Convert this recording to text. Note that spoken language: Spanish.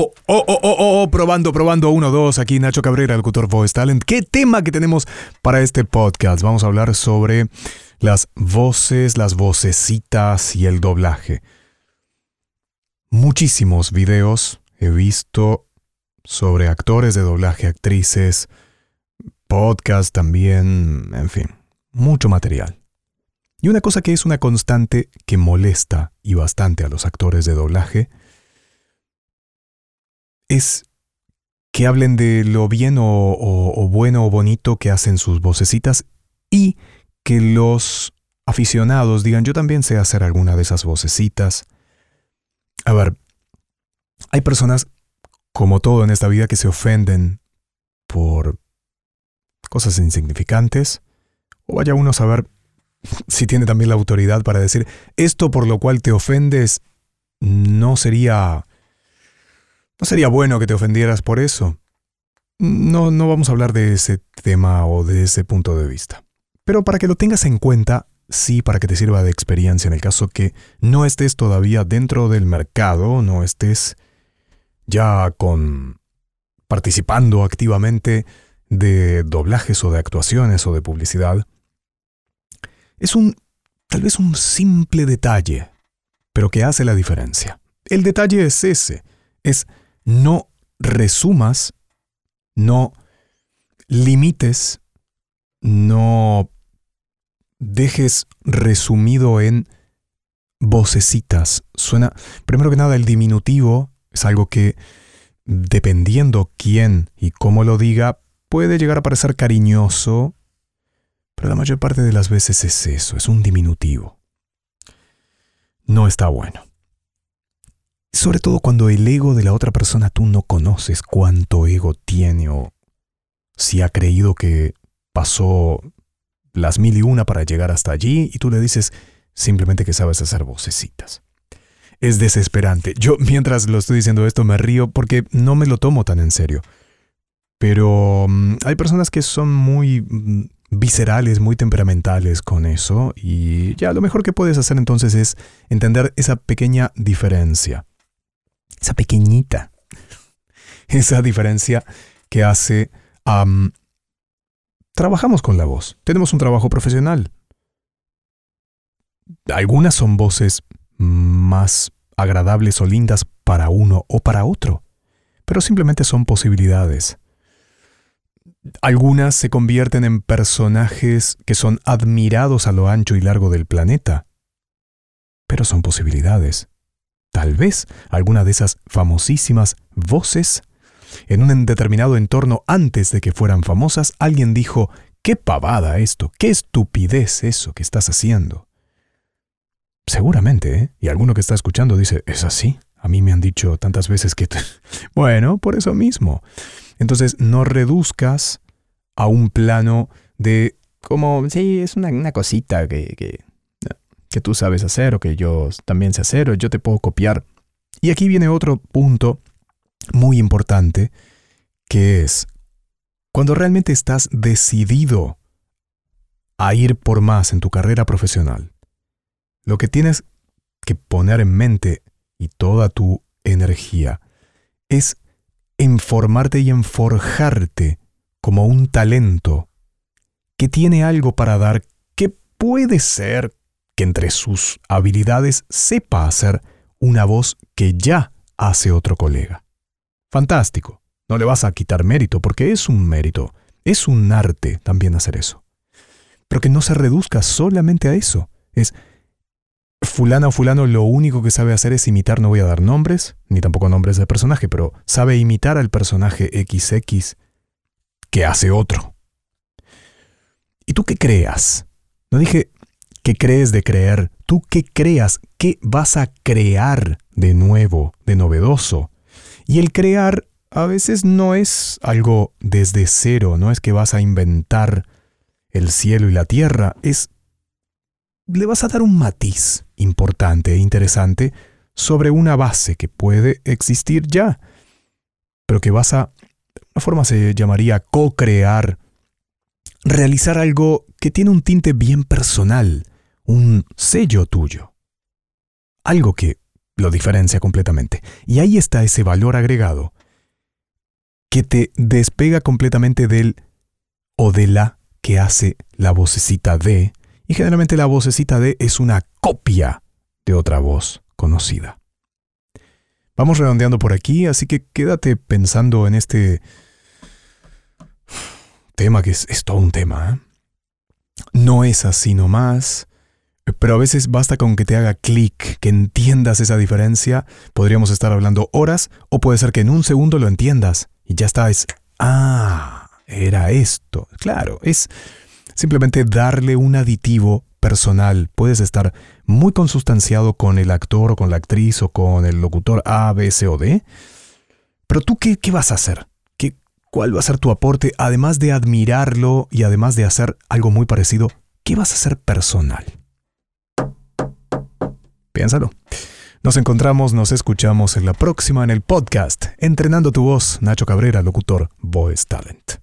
Oh, oh, oh, oh, oh, probando, probando, uno, dos, aquí Nacho Cabrera, locutor Voice Talent. ¿Qué tema que tenemos para este podcast? Vamos a hablar sobre las voces, las vocecitas y el doblaje. Muchísimos videos he visto sobre actores de doblaje, actrices, podcast también, en fin, mucho material. Y una cosa que es una constante que molesta y bastante a los actores de doblaje es que hablen de lo bien o, bueno o bonito que hacen sus vocecitas y que los aficionados digan, yo también sé hacer alguna de esas vocecitas. A ver, hay personas, como todo en esta vida, que se ofenden por cosas insignificantes, o vaya uno a saber si tiene también la autoridad para decir, esto por lo cual te ofendes no sería ¿No sería bueno que te ofendieras por eso? No, no vamos a hablar de ese tema o de ese punto de vista. Pero para que lo tengas en cuenta, sí, para que te sirva de experiencia en el caso que no estés todavía dentro del mercado, no estés ya con participando activamente de doblajes o de actuaciones o de publicidad. Es un tal vez un simple detalle, pero que hace la diferencia. El detalle es ese, es no resumas, no limites, no dejes resumido en vocecitas. Suena, primero que nada, el diminutivo es algo que, dependiendo quién y cómo lo diga, puede llegar a parecer cariñoso, pero la mayor parte de las veces es eso, es un diminutivo. No está bueno. Sobre todo cuando el ego de la otra persona tú no conoces cuánto ego tiene o si ha creído que pasó las mil y una para llegar hasta allí y tú le dices simplemente que sabes hacer vocecitas. Es desesperante. Yo mientras lo estoy diciendo esto me río porque no me lo tomo tan en serio. Pero mm, hay personas que son muy mm, viscerales, muy temperamentales con eso y ya lo mejor que puedes hacer entonces es entender esa pequeña diferencia esa pequeñita, esa diferencia que hace... trabajamos con la voz, tenemos un trabajo profesional. Algunas son voces más agradables o lindas para uno o para otro, pero simplemente son posibilidades. Algunas se convierten en personajes que son admirados a lo ancho y largo del planeta, pero son posibilidades. Tal vez alguna de esas famosísimas voces. En un determinado entorno antes de que fueran famosas, alguien dijo, qué pavada esto, qué estupidez eso que estás haciendo. Seguramente, ¿eh? Y alguno que está escuchando dice, ¿es así? A mí me han dicho tantas veces que... bueno, por eso mismo. Entonces, no reduzcas a un plano de como, sí, es una, cosita que, que tú sabes hacer o que yo también sé hacer o yo te puedo copiar. Y aquí viene otro punto muy importante que es cuando realmente estás decidido a ir por más en tu carrera profesional, lo que tienes que poner en mente y toda tu energía es en formarte y en forjarte como un talento que tiene algo para dar que puede ser que entre sus habilidades sepa hacer una voz que ya hace otro colega. Fantástico. No le vas a quitar mérito porque es un mérito, es un arte también hacer eso. Pero que no se reduzca solamente a eso. Es fulana o fulano lo único que sabe hacer es imitar, no voy a dar nombres, ni tampoco nombres de personaje, pero sabe imitar al personaje XX que hace otro. ¿Y tú qué creas? No dije ¿Qué crees de creer? ¿Tú qué creas? ¿Qué vas a crear de nuevo, de novedoso? Y el crear a veces no es algo desde cero, no es que vas a inventar el cielo y la tierra, es... le vas a dar un matiz importante e interesante sobre una base que puede existir ya, pero que vas a... una forma se llamaría co-crear, realizar algo que tiene un tinte bien personal, un sello tuyo. Algo que lo diferencia completamente. Y ahí está ese valor agregado que te despega completamente del o de la que hace la vocecita de, y generalmente la vocecita de es una copia de otra voz conocida. Vamos redondeando por aquí, así que quédate pensando en este tema que es, todo un tema. ¿eh? No es así nomás, pero a veces basta con que te haga clic, que entiendas esa diferencia. Podríamos estar hablando horas o puede ser que en un segundo lo entiendas y ya está, es, ah, era esto. Claro, es simplemente darle un aditivo personal. Puedes estar muy consustanciado con el actor o con la actriz o con el locutor A, B, C o D. Pero tú, ¿qué, qué vas a hacer? ¿Qué, ¿Cuál va a ser tu aporte? Además de admirarlo y además de hacer algo muy parecido, ¿qué vas a hacer personal? Piénsalo. Nos encontramos, nos escuchamos en la próxima en el podcast Entrenando tu voz, Nacho Cabrera, locutor Voice Talent.